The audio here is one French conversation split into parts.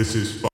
This is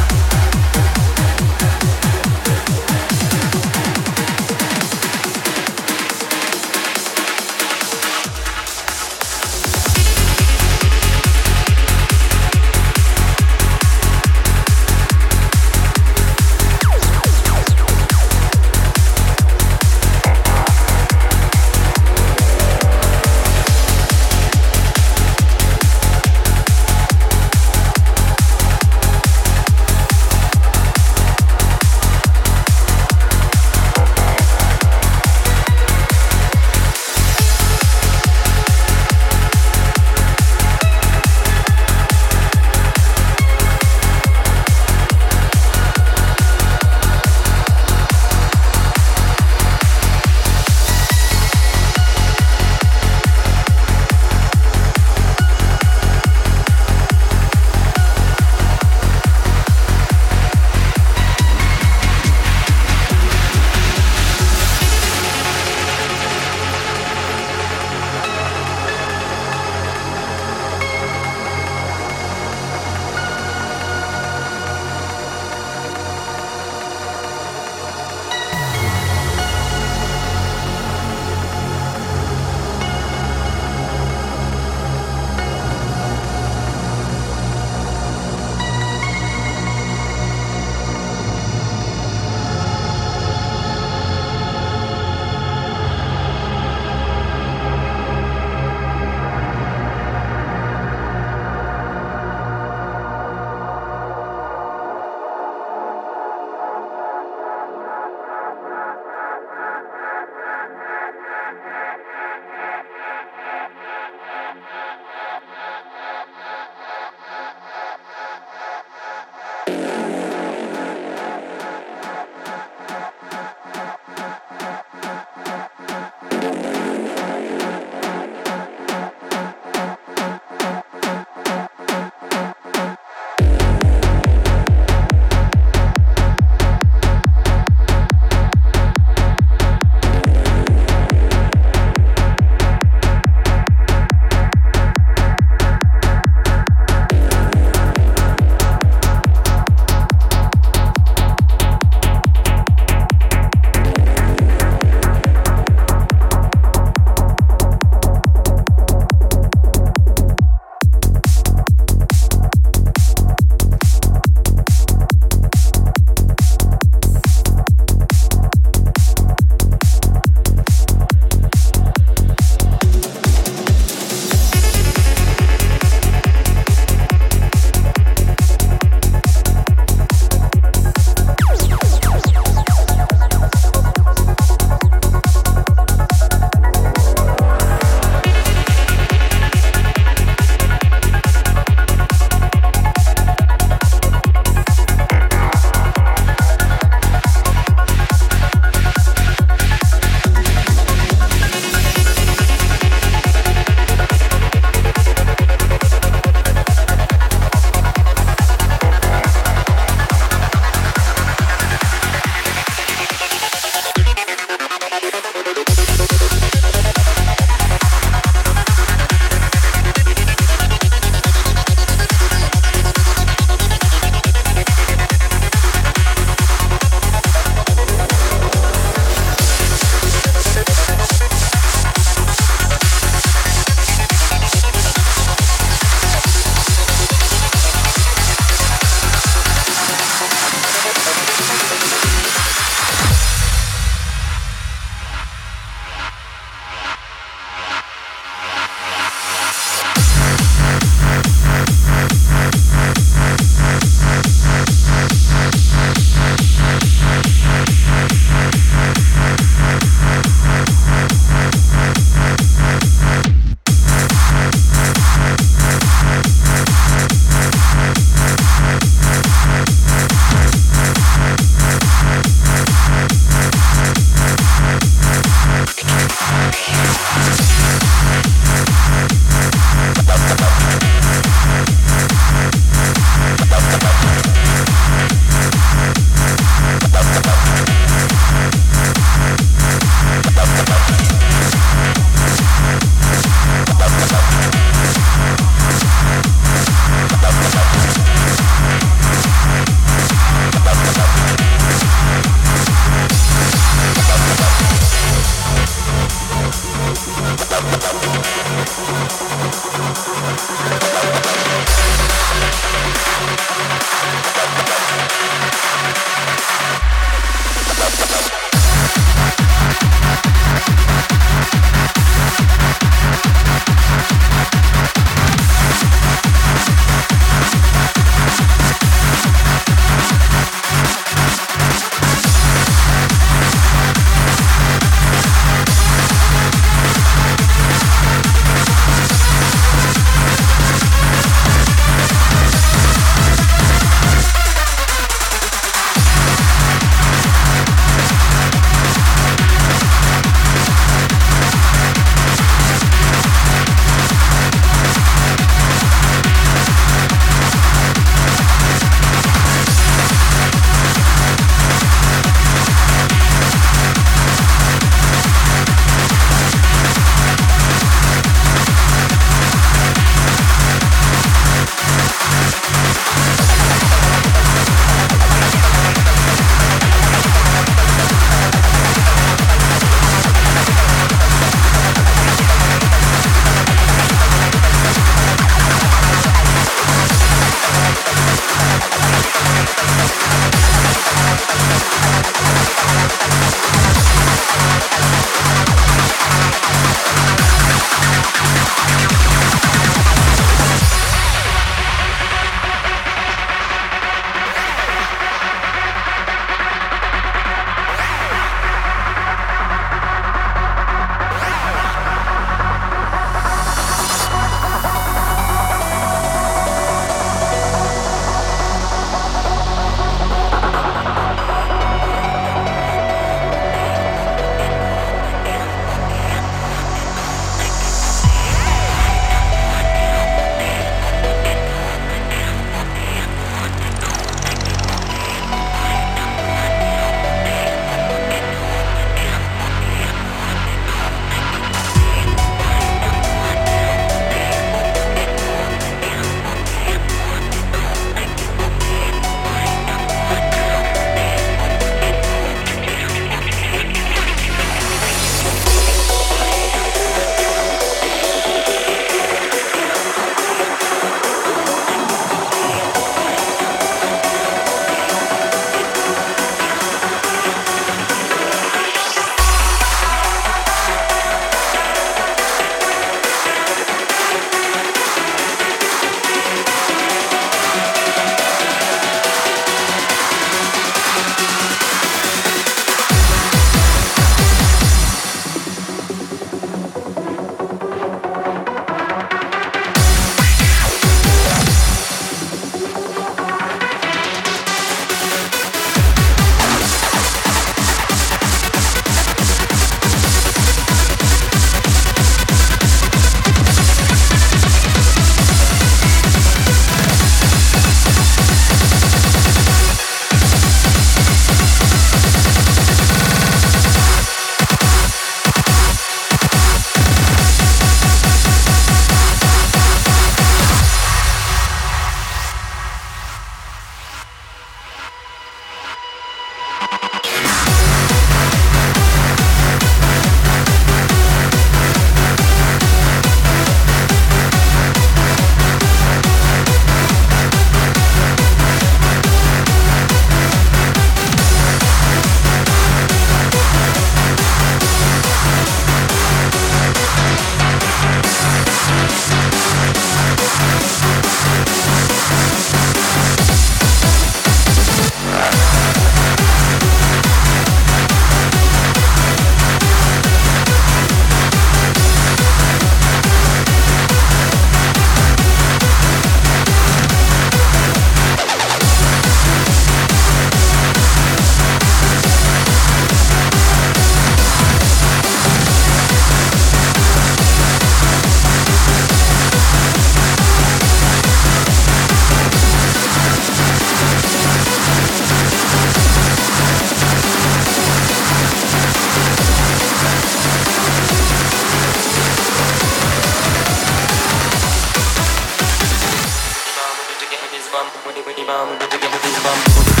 bam, booty, bam, bam, you.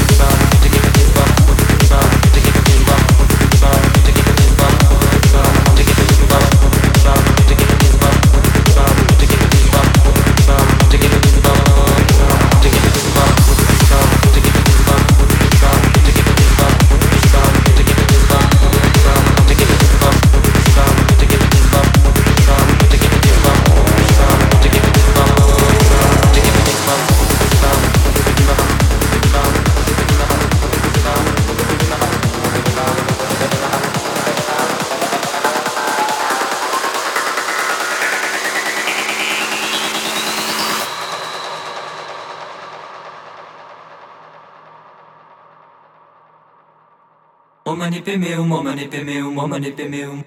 Meu, momani meu, momani meu.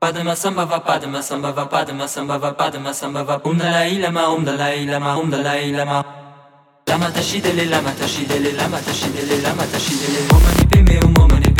Padma sambhava, padma sambhava, padma sambhava, padma sambhava, um dalai lama, um dalai lama, um dalai lama. Lama tashidele, lama tashidele, lama tashidele, lama tashidele, meu,